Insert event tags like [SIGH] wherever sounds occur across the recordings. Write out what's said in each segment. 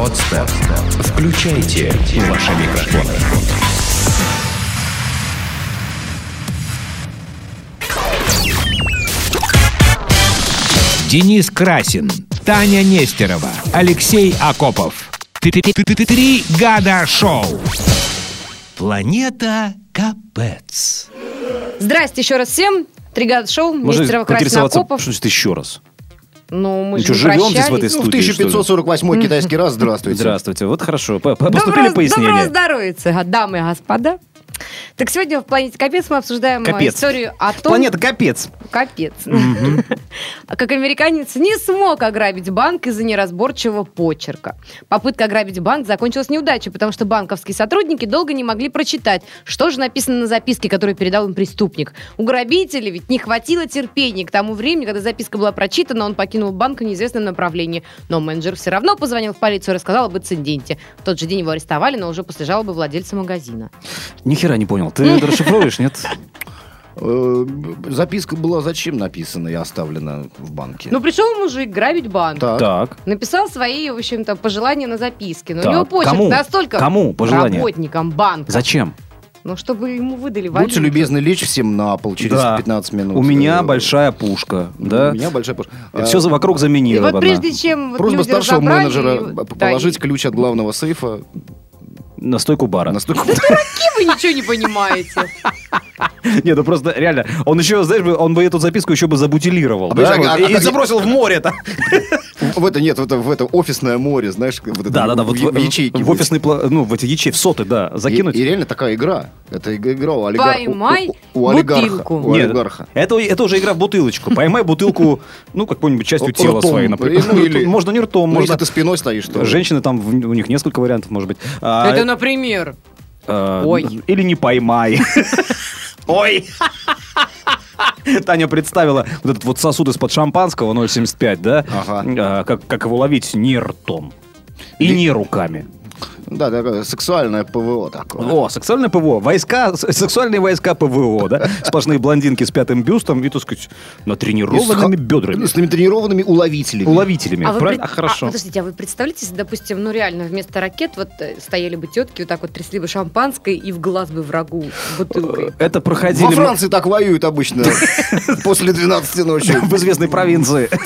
Подстер. Включайте ваши микрофоны. Денис Красин, Таня Нестерова, Алексей Акопов. Три года шоу. Планета Капец. Здрасте еще раз всем. Тригад шоу, Можно Нестерова Красин поинтересоваться, Акопов. что значит еще раз? Ну, мы Ну же что, не живем здесь в этой Ну, в студии, что ли? 1548 китайский раз, здравствуйте. Здравствуйте. Вот хорошо. Поступили пояснения. доброго здоровья, дамы и господа. Так сегодня в «Планете Капец» мы обсуждаем Капец. историю о том... Планета капец. Капец. [LAUGHS] Как американец не смог ограбить банк из-за неразборчивого почерка. Попытка ограбить банк закончилась неудачей, потому что банковские сотрудники долго не могли прочитать, что же написано на записке, которую передал им преступник. У грабителя ведь не хватило терпения к тому времени, когда записка была прочитана, он покинул банк в неизвестном направлении. Но менеджер все равно позвонил в полицию и рассказал об инциденте. В тот же день его арестовали, но уже после жалобы владельца магазина. Ни хера не понял. Ты расшифровываешь, нет? Э, Записка была зачем написана и оставлена в банке? Ну, пришел мужик грабить банк. Так. Так. Написал свои, в общем-то, пожелания на записке. Но Так, у него почерк кому? настолько... Кому пожелания? Работникам банка. Зачем? Ну, чтобы ему выдали Будьте валюту. любезны лечь всем на пол через Да. 15 минут. У меня Э, большая пушка, да? У меня большая пушка. Все за вокруг И заминировано. вот прежде чем вот Просьба люди старшего менеджера и- положить и- ключ от главного сейфа На стойку бара. на стойку. Какие вы ничего не понимаете. [LAUGHS] Нет, ну просто реально. Он еще, знаешь, бы, он бы эту записку еще бы забутилировал. А да, а- и, забросил в море-то. В это нет, в это, офисное море, знаешь, вот это Да, да, да. в, Вот в ячейке. В офисный, ну, в эти ячейки, в соты, да. Закинуть. И, реально такая игра. Это иг- игра у олигарха. Поймай у, олигарха. это, это уже игра в бутылочку. Поймай бутылку, [LAUGHS] ну, какой-нибудь частью тела своей, например. Ну, или- Можно не ртом, Ну, можно... ты спиной стоишь, то... Женщины там, у них несколько вариантов, может быть. А, Это, например. Ой. Или не поймай. [LAUGHS] Ой. [LAUGHS] Таня представила вот этот вот сосуд из-под шампанского 0,75, да? Ага. А, Как, как его ловить не ртом. И не руками. Да, такое сексуальное ПВО такое. О, сексуальное ПВО. Войска, сексуальные войска ПВО, да? Сплошные блондинки с пятым бюстом и, так сказать, натренированными И с ха- бедрами. С тренированными уловителями. Уловителями. А вы А, Хорошо. а, подождите, а вы представляете, если, допустим, ну реально вместо ракет вот э, стояли бы тетки, вот так вот трясли бы шампанское и в глаз бы врагу бутылкой. Это проходили Во Франции так воюют обычно [LAUGHS] после 12 ночи. в известной провинции. [LAUGHS]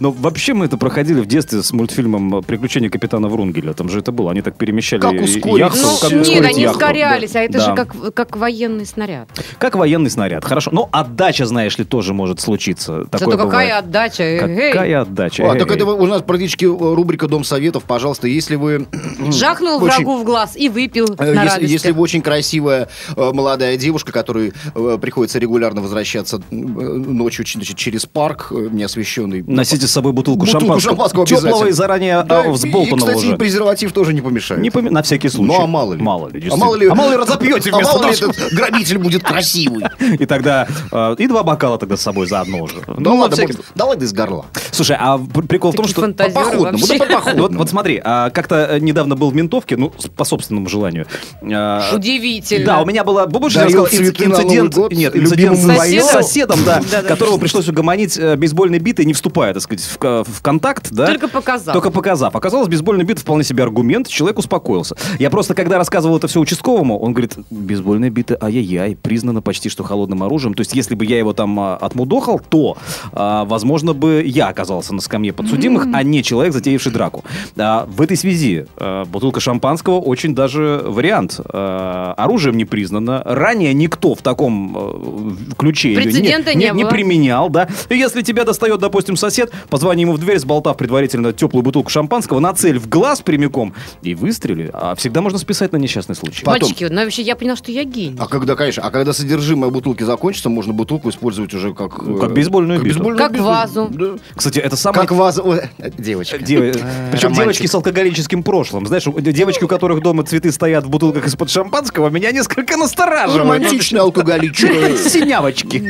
Но вообще мы это проходили в детстве с мультфильмом «Приключения капитана Врунгеля». Там же это было. Они так перемещали Как ускорить? яхту. Ну, как нет, ускорить они яхту. ускорялись, а это Да. же как, как военный снаряд. Как военный снаряд. Хорошо. Но отдача, знаешь ли, тоже может случиться. Такое Зато какая бывает. отдача. эгей. Какая отдача. А, так это у нас практически э, рубрика Дом Советов. Пожалуйста, если вы... [CLEARS THROAT] Жахнул очень- врагу в глаз и выпил э, на Если, если вы очень красивая э, молодая девушка, которой э, приходится регулярно возвращаться э, ночью значит, через парк э, неосвещенный. Носите с собой бутылку, Бутылку шампанского. шампанского Теплого и заранее Да, а, взболтанного и, кстати, уже. и презерватив тоже не помешает. Не поми- На всякий случай. Ну, а мало ли? Мало ли, а мало ли... А мало ли разопьете а вместо мало ли этот грабитель будет красивый. [LAUGHS] И тогда... э, И два бокала тогда с собой заодно уже. Ну, ладно, всякий- может, давай да из горла. Слушай, а пр- прикол в том, что... вообще. да по-походному. Вот, вот смотри, а, как-то э, недавно был в ментовке, ну, по собственному желанию. А, Удивительно. Да, у меня была на инцидент, нет, инцидент с соседом, [LAUGHS] да, которого пришлось угомонить бейсбольной битой, не вступая, так сказать, в, в контакт, да. Только показал. Только показав. Оказалось, бейсбольная бита вполне себе аргумент, человек успокоился. Я просто, когда рассказывал это все участковому, он говорит, бейсбольная бита, ай-яй-яй, признана почти что холодным оружием. То есть, если бы я его там а, отмудохал, то, а, возможно, бы я оказался на скамье подсудимых, а не человек, затеявший драку. А, в этой связи а, бутылка шампанского очень даже вариант. А, оружием не признано. Ранее никто в таком э, ключе её Прецедента не было. применял, да. И если тебя достает, допустим, сосед, позвони ему в дверь, сболтав предварительно теплую бутылку шампанского, нацель в глаз прямиком и выстрели. А всегда можно списать на несчастный случай. Потом. Мальчики, ну вообще я поняла, что я гений. А когда, конечно, а когда содержимое бутылки закончится, можно бутылку использовать уже как... Ну, э, как бейсбольную биту. бейсбольную Как биту. вазу. Да. Кстати, это самое... Как ваза... Ой, э, Девочка. Причем романтик. девочки с алкоголическим прошлым. Знаешь, девочки, у которых дома цветы стоят в бутылках из-под шампанского, меня несколько настораживают. Романтичный [LAUGHS] алкоголичка. Синявочки.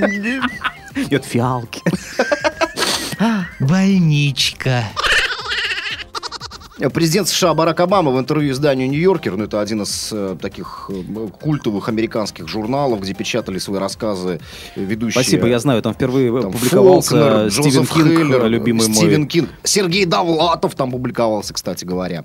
Нет, фиалки. [LAUGHS] Больничка. Президент США Барак Обама в интервью изданию «Нью-Йоркер», ну, это один из э, таких э, культовых американских журналов, где печатали свои рассказы э, ведущие. Спасибо, я знаю, там впервые Там публиковался Фолкнер, Стивен Джозеф Кинг, Хейлер, любимый мой. Стивен Кинг. Сергей Довлатов там публиковался, кстати говоря.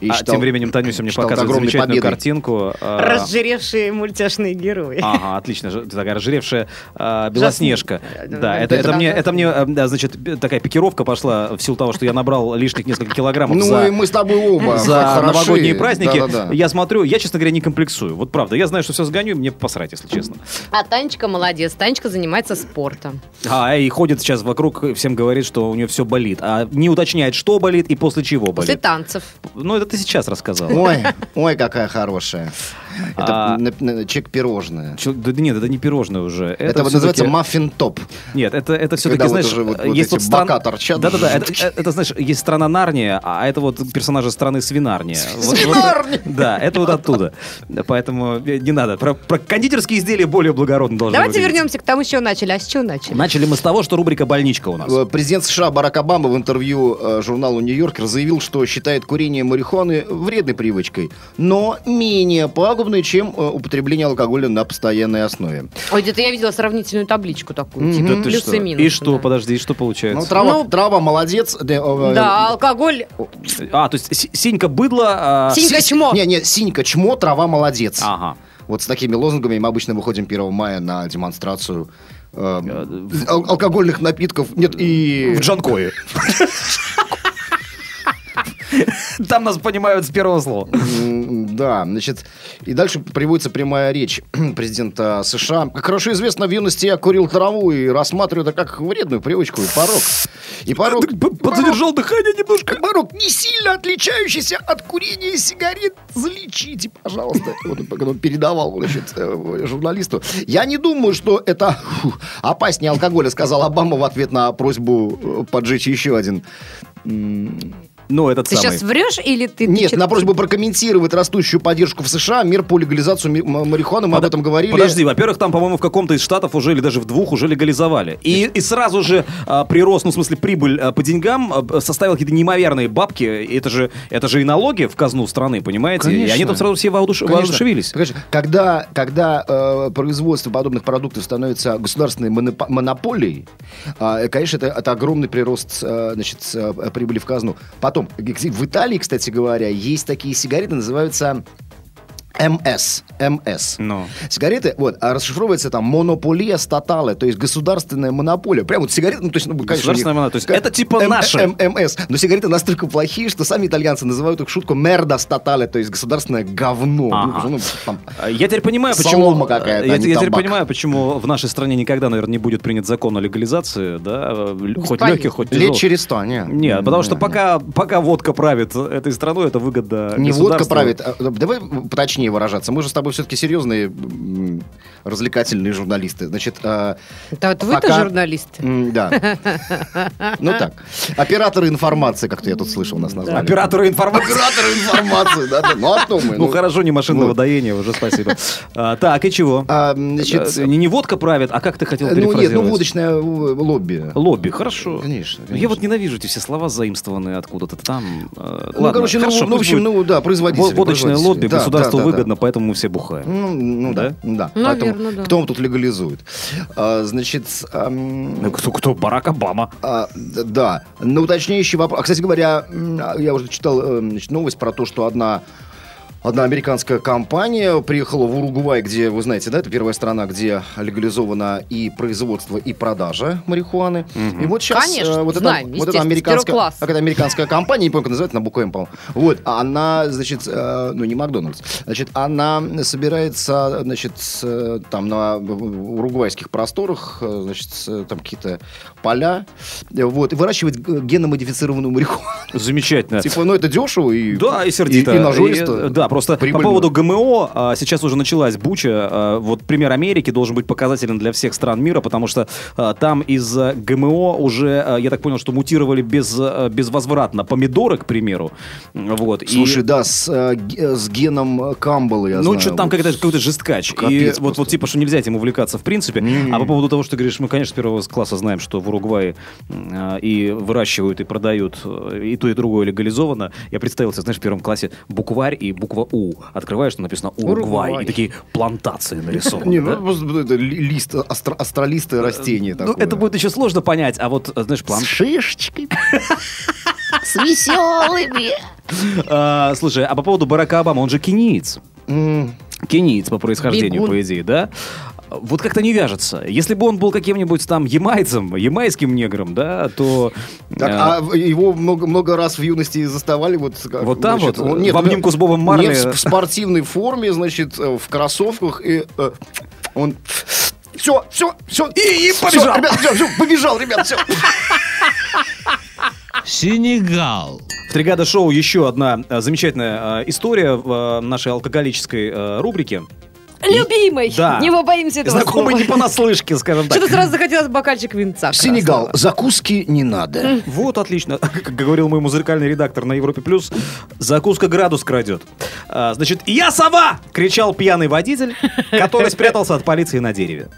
И А считал- тем временем Танюся мне это показывает замечательную победой. картинку. а, Разжиревшие мультяшные герои. Ага, отлично. Такая разжиревшая а, Белоснежка. Жасмин. Да, Э, это, это да, мне, это мне, э, значит, такая пикировка пошла в силу того, что я набрал лишних несколько килограммов Ну, за, мы с тобой оба за хороши. новогодние праздники. Да-да-да. Я смотрю, я, честно говоря, не комплексую. Вот правда, я знаю, что все сгоню, и мне посрать, если честно. А Танечка молодец. Танечка занимается спортом. А, и ходит сейчас вокруг, всем говорит, что у нее все болит. А не уточняет, что болит и после чего После болит. танцев. Ну, это ты сейчас рассказал. Ой, ой, какая хорошая. Это А- на- на- чек-пирожное. Чё- да нет, это не пирожное уже. Это, вот всё-таки- называется маффин-топ. Нет, это, это все-таки, вот знаешь, уже вот- вот есть эти вот стран- бока торчат. Да-да-да, это, э, это, знаешь, есть страна Нарния, а это вот персонажи страны Свинарния. [LAUGHS] Вот- вот- Свинарния! [LAUGHS] Да, это вот оттуда. Поэтому э, не надо. Про, про кондитерские изделия более благородно должны Давайте выглядеть. вернемся к тому, с чего начали. А с чего начали? Начали мы с того, что рубрика «Больничка» у нас. Э, Президент США Барак Обама в интервью э, журналу «Нью-Йоркер» заявил, что считает курение марихуаны вредной привычкой, но менее пагубной, чем э, употребление алкоголя на постоянной основе. Ой, где-то я видела сравнительную табличку такую. Типа Да ты плюсы что? и минусы. И что, да. подожди, и что получается? Ну, трава, Ну, трава молодец. Да, э, Да, алкоголь. А, то есть Си- Синька быдла... а, Синька си- чмо. Не, не, синька чмо, трава молодец. Ага. Вот с такими лозунгами мы обычно выходим 1 мая на демонстрацию э, ал- алкогольных напитков. Нет, и... В Джанкое. [LAUGHS] [LAUGHS] Там нас понимают с первого слова. Да, значит, и дальше приводится прямая речь [CLEARS THROAT] президента США. Как хорошо известно, в юности я курил траву и рассматриваю это как вредную привычку и порог. И порог... Подзадержал дыхание немножко. Порог, не сильно отличающийся от курения сигарет. Залечите, пожалуйста. Вот он, передавал значит, э, журналисту. Я не думаю, что это опаснее алкоголя, сказал Обама в ответ на просьбу э, поджечь еще один Ну, этот Ты самый. сейчас врешь или ты... Нет, ты на просьбу прокомментировать растущую поддержку в США мер по м- марихуаны, мы об Под- этом говорили. Подожди, во-первых, там, по-моему, в каком-то из штатов уже или даже в двух уже легализовали. И, и сразу же а, прирост, ну, в смысле, прибыль а, по деньгам а, составил какие-то неимоверные бабки. И это же, это же и налоги в казну страны, понимаете? И Конечно. они там сразу все воодуш- Конечно. воодушевились. Конечно. Когда, когда э, производство подобных продуктов становится государственной монопо- монополией, э, конечно, это, это огромный прирост э, значит, э, прибыли в казну. Потом, в Италии, кстати говоря, есть такие сигареты, называются МС. МС. Ну. Сигареты, вот, а расшифровывается там монополия статале, то есть государственная монополия. Прям вот сигареты, ну, то есть, ну, конечно, Государственная монополия, то есть это типа М- наши. М- МС. Но сигареты настолько плохие, что сами итальянцы называют их шутку мерда статале, то есть государственное говно. Ага. Ну, ну, там, А, Я теперь понимаю, почему... Какая-то, Я, а не я теперь понимаю, почему в нашей стране никогда, наверное, не будет принят закон о легализации, да, л- хоть Понятно. легких, хоть Лет тяжелых. через сто, не. Нет, потому что Не, пока, пока водка правит этой страной, это выгодно Не водка правит. а, Давай поточнее выражаться. Мы же с тобой все-таки серьезные развлекательные журналисты. Значит, а, Да вот вы-то Пока- журналисты. м, да. Ну так. Операторы информации, как-то я тут слышал нас назвали. Операторы информации. Операторы информации, да. Ну, а кто мы? Ну, хорошо, не машинного доения уже, спасибо. А, Так, и чего? А, значит, Э, Не не водка правит, а как ты хотел ну нет, ну водочное э, лобби. Лобби, хорошо. Конечно, Я вот ненавижу эти все слова заимствованные откуда-то там. Э, Ну, короче, ну, ну, в общем, ну, да, производители. Во- Водочное лобби, да, да. Выгодно, поэтому мы все бухаем. Ну, ну да, да. Наверно, Поэтому да. Кто вам тут легализует? А, значит, Ну, Кто, кто? Барак Обама. а, да. На уточняющий вопрос. А, кстати говоря, а, я уже читал э, значит, новость про то, что одна Одна американская компания приехала в Уругвай, где, вы знаете, да, это первая страна, где легализовано и производство, и продажа марихуаны. И вот сейчас Конечно, э, вот, знаем, эта, вот эта американская, какая-то американская компания, не помню, как называется, на букву М, по-моему. Вот, она, значит, э, ну не Макдональдс, значит, она собирается, значит, э, там на уругвайских просторах, э, значит, с, там какие-то поля, вот, и выращивать г- геномодифицированную марихуану. Замечательно. Типа, ну это дешево и Да, и сердито. и, нажористо. И, да, просто Прибыльную. по поводу ГМО а, сейчас уже началась буча. А, вот пример Америки должен быть показателен для всех стран мира, потому что а, там из а, ГМО уже, а, я так понял, что мутировали без, а, безвозвратно помидоры, к примеру. Вот. И- Слушай, да, с, г- с геном Камбала, я ну, что-то там вот. какой-то, какой-то жесткач. Капец и вот, просто. вот типа, что нельзя этим увлекаться в принципе. Не-не-не. А по поводу того, что ты говоришь, мы, конечно, с первого класса знаем, что в Уругвае э, и выращивают, и продают и то, и другое легализовано. Я представил себе, знаешь, в первом классе букварь и буква У. Открываешь, там написано Уругвай. Уругвай. И такие плантации нарисованы. Не, ну, просто это ли- лист, астро- астролистое растение Ну, это будет еще сложно понять, а вот, э, знаешь, С план... шишечкой. [LAUGHS] С веселыми. А, слушай, а по поводу Барака Обамы, он же кениец. Кениец по происхождению, Бегун. по идее, да? Вот как-то не вяжется. Если бы он был каким-нибудь там ямайцем, ямайским негром, да, то... Так, э, а его много, много раз в юности заставали вот... как, Вот там значит, вот, он- в обнимку с Бобом Марли. Нет, в спортивной форме, значит, э, в кроссовках, и э, он... Все, все, все. И- и побежал. ребят, все, все, побежал, ребят, все. Сенегал. В Тригада Шоу еще одна э, замечательная история в нашей алкоголической рубрике. Любимый! Да. Не побоимся этого Знакомый слова. не понаслышке, скажем так. Что-то сразу захотелось бокальчик винца. Сенегал, закуски не надо. Вот, отлично. [LAUGHS] Как говорил мой музыкальный редактор на Европе Плюс, закуска градус крадет. А, значит, «Я сова!» — кричал пьяный водитель, который спрятался от полиции на дереве.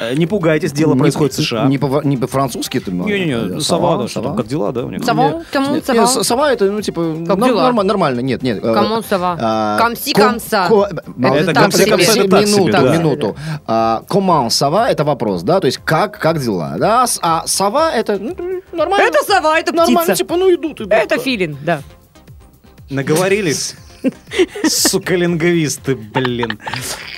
Э, Не пугайтесь, дело Не- происходит в США. Не по- не по-французски ты можешь? Не-не-не, сова, да, что там, как дела, да? Сова? Кому сова? сова это, ну, типа, Как дела? нормально, нет, нет. э, Кому сова? а, Комси, ком- комса. ко- Это комси, комса, это так минуту, да. минуту. А, Comment сова это вопрос, да, то есть как, как дела, да, а сова это ну, нормально. Это сова, это нормально, птица. типа, ну идут, идут. Это да. филин, да. Наговорились. Сука, лингвисты, блин.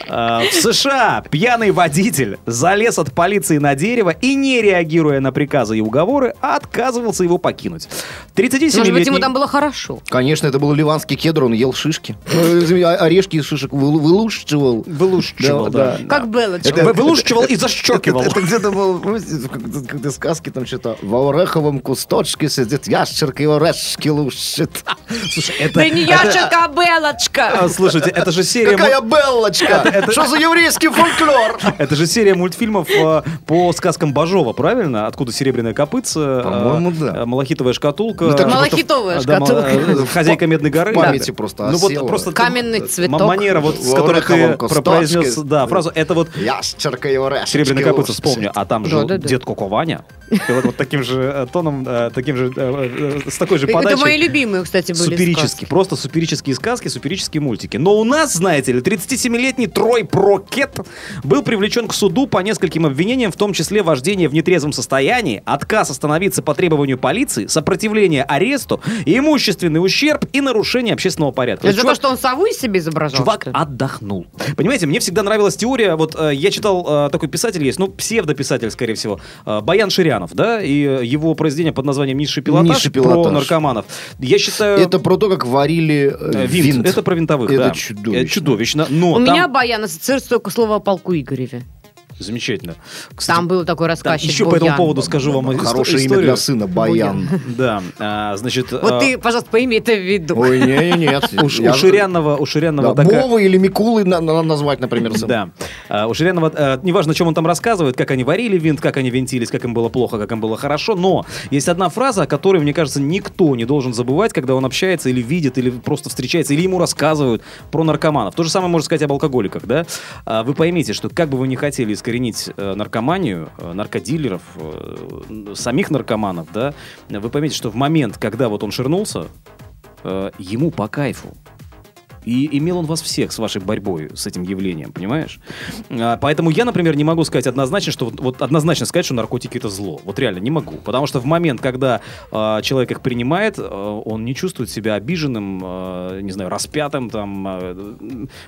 А, В США пьяный водитель залез от полиции на дерево и, не реагируя на приказы и уговоры, отказывался его покинуть. 37-летний... Может быть, ему там было хорошо. Конечно, это был ливанский кедр, он ел шишки. Ну, Орешки из шишек выл- вылушчивал. Вылушчивал, да. Как Белочка. Это- Вы- Вылушчивал и защекивал. Это, где-то был, помните, как- как-то сказки там что-то. В ореховом кусточке сидит ящерка и орешки лушит. Слушай, это... Да не ящерка, а Белочка. а, Слушайте, это же серия... Какая беллочка! Что за еврейский фольклор? [LAUGHS] Это же серия мультфильмов э, по сказкам Бажова, правильно? Откуда серебряная копытца, э, По-моему, да. э, малахитовая шкатулка. Ну, что- Малахитовая шкатулка. Хозяйка Медной горы. Памяти просто Ну вот просто Каменный цветок. Манера, вот, с которой ты произнес да, фразу, это вот Ящерка орешки серебряная копытца вспомню, а там же дед Коко Ваня. И вот, вот таким же тоном, таким же, с такой же Это подачей. мои любимые, кстати, были Суперические, просто суперические сказки, суперические мультики. Но у нас, знаете ли, 37-летний Трой Прокет был привлечен к суду по нескольким обвинениям, в том числе вождение в нетрезвом состоянии, отказ остановиться по требованию полиции, сопротивление аресту, имущественный ущерб и нарушение общественного порядка. Это за то, Чувак- что он сову из себя изображал? Чувак отдохнул. Понимаете, мне всегда нравилась теория, вот э, я читал, э, такой писатель есть, ну, псевдописатель, скорее всего, э, Баян Ширянов, да, и э, его произведение под названием «Низший пилотаж», «Низший про пилотаж». наркоманов. Я считаю... Это про то, как варили э, э, винт. винт. Это про винтовых, Это да. чудовищно. Это чудовищно, но У там... меня Баян ассоциируется только слово о полку Игореве. Замечательно. Кстати, Там был такой рассказчик еще по этому поводу скажу вам Хорошее имя историю. для сына, Баян. Да, а, значит... Вот а, ты, пожалуйста, пойми это в виду. Ой, не, нет. у, Ш- у Ширянова, у Ширянова Да, такая... Вова или Микулы на- на- назвать, например, сына. Да. А, У Ширянова, э, неважно, о чем он там рассказывает, как они варили винт, как они винтились, как им было плохо, как им было хорошо, но есть одна фраза, о которой, мне кажется, никто не должен забывать, когда он общается или видит, или просто встречается, или ему рассказывают про наркоманов. То же самое можно сказать об алкоголиках, да? А, Вы поймите, что как бы вы ни хотели искоренить э, наркоманию, э, наркодилеров, э, самих наркоманов, да, вы поймите, что в момент, когда вот он ширнулся, э, ему по кайфу. И имел он вас всех с вашей борьбой с этим явлением, понимаешь? А, Поэтому я, например, не могу сказать однозначно, что вот, однозначно сказать, что наркотики это зло. Вот реально не могу. Потому что в момент, когда а, человек их принимает, а, он не чувствует себя обиженным, а, не знаю, распятым, там, а,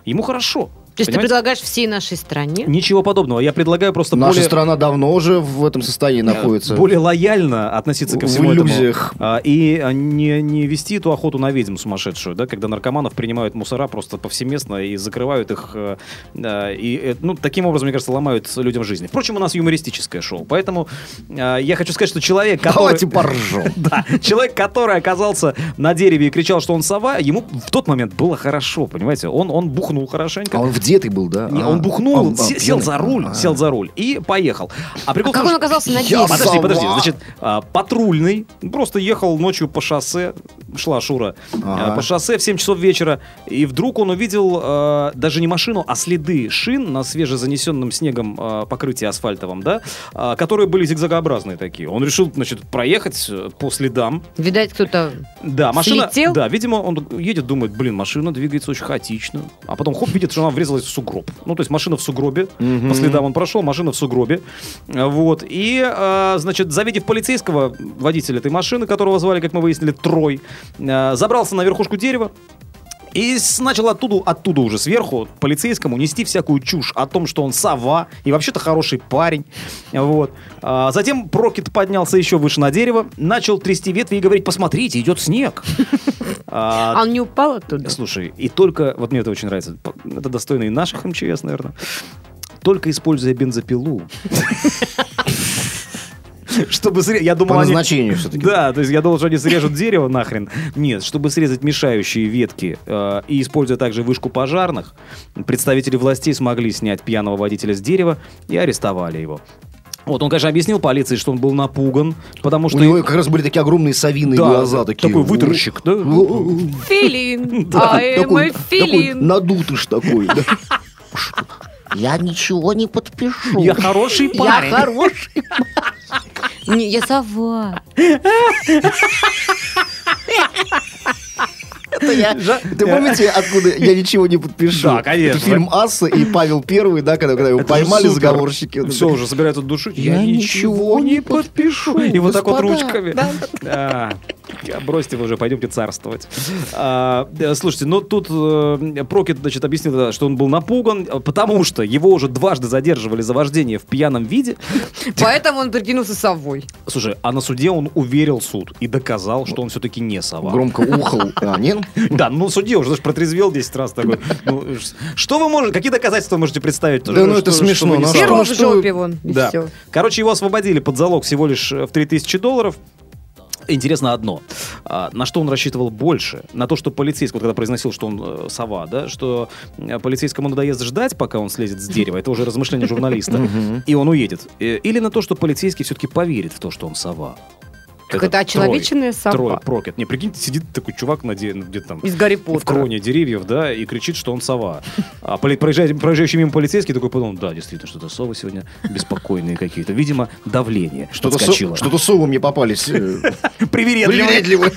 ему хорошо. То есть ты предлагаешь всей нашей стране? Ничего подобного. Я предлагаю просто Наша более... страна давно уже в этом состоянии находится. более лояльно относиться ко В всему этому. иллюзиях. А, и а, не, не вести эту охоту на ведьм сумасшедшую, да, когда наркоманов принимают мусора просто повсеместно и закрывают их, да, и, э, ну, таким образом, мне кажется, ломают людям жизни. Впрочем, у нас юмористическое шоу, поэтому э, я хочу сказать, что человек, который... Давайте поржем. [LAUGHS] Да, человек, который оказался на дереве и кричал, что он сова, ему в тот момент было хорошо, понимаете? Он, он бухнул хорошенько. А он вдетый был, да? Не, А, он бухнул, он- а, се- сел пьяный? за руль, А. сел за руль и поехал. А прикол А как он оказался на Я дереве? Подожди, подожди. Значит, а, патрульный просто ехал ночью по шоссе, шла Шура, Ага. а, по шоссе в 7 часов вечера, и вдруг он увидел а, даже не машину, а следы шин на свежезанесенном снегом а, покрытии асфальтовом, да, а, которые были зигзагообразные такие. Он решил, значит, проехать э, по следам. Видать, кто-то... Да, машина... Слетел? Да, видимо, он едет, думает, блин, машина двигается очень хаотично. А потом, хоп, видит, что она врезалась в сугроб. Ну, то есть машина в сугробе, Мгм. по следам он прошел, машина в сугробе. Вот. И, а, значит, завидев полицейского, водителя этой машины, которого звали, как мы выяснили, Трой, а, забрался на верхушку дерева, и начал оттуда, оттуда уже сверху полицейскому нести всякую чушь о том, что он сова и вообще-то хороший парень. Вот. А затем Прокет поднялся еще выше на дерево, начал трясти ветви и говорить, посмотрите, идет снег. [LAUGHS] А, он не упал оттуда? Слушай, и только, вот мне это очень нравится, это достойно и наших МЧС, наверное, только используя бензопилу. Чтобы сре- я думал, По они- назначению все-таки. да, то есть я думал, что они срежут дерево нахрен. Нет, чтобы срезать мешающие ветки э, и используя также вышку пожарных, представители властей смогли снять пьяного водителя с дерева и арестовали его. Вот, он, конечно, объяснил полиции, что он был напуган, потому что... У него как раз были такие огромные совиные Да, глаза такие. такой вытарщик, да? Филин. [LAUGHS] Да, I am такой, a такой филин. надутый ж такой. да. [LAUGHS] Я ничего не подпишу. Я хороший Я парень. хороший. [LAUGHS] Не, я сова. Это я- [LAUGHS] Ты помните, откуда я ничего не подпишу? Да, конечно. Это фильм Асса и Павел Первый, да, когда, когда его поймали заговорщики. Все, уже собираются душить. Я ничего не подпишу. И вот так вот ручками. А, Бросьте вы уже, пойдемте царствовать. А, э, Слушайте, ну тут э, Прокет, значит, объяснил, что он был напуган, э, потому что его уже дважды задерживали за вождение в пьяном виде. Поэтому он прикинулся совой. Слушай, а на суде он уверил суд и доказал, что он все-таки не сова. Громко ухал. А, нет? Да, ну судья уже, знаешь, протрезвел 10 раз такой. Ну, что вы можете, какие доказательства вы можете представить? Да ну это что- смешно, что ну что? Что- все. Короче, его освободили под залог всего лишь э, в 3000 долларов. Интересно одно, а, на что он рассчитывал больше? На то, что полицейский, вот когда произносил, что он э, сова, да, что э, полицейскому надоест ждать, пока он слезет с дерева, это уже размышление журналиста, и он уедет. Э, Или на то, что полицейский все-таки поверит в то, что он сова. Как Этот это очеловеченная Трой, Трой, сова. Прокет. Не, прикиньте, сидит такой чувак на де- ну, где-то там Из Гарри в Поттера. кроне деревьев, да, и кричит, что он сова. А поли- проезжающий, проезжающий мимо полицейский такой подумал, да, действительно, что-то совы сегодня беспокойные какие-то. Видимо, давление Что-то со- подскочило. что-то совы мне попались. э, [LAUGHS] Привередливые. Привередливые.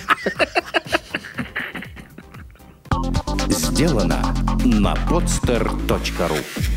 Сделано на podster.ru